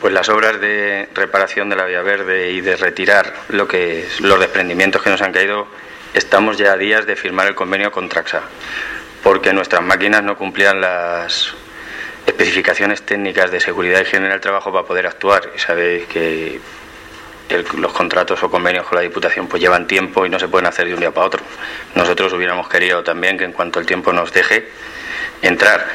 Pues las obras de reparación de la vía verde y de retirar lo que los desprendimientos que nos han caído, estamos ya a días de firmar el convenio con Traxa, porque nuestras máquinas no cumplían las especificaciones técnicas de seguridad y higiene del trabajo para poder actuar. Y sabéis que los contratos o convenios con la Diputación pues llevan tiempo y no se pueden hacer de un día para otro. Nosotros hubiéramos querido también que en cuanto el tiempo nos deje entrar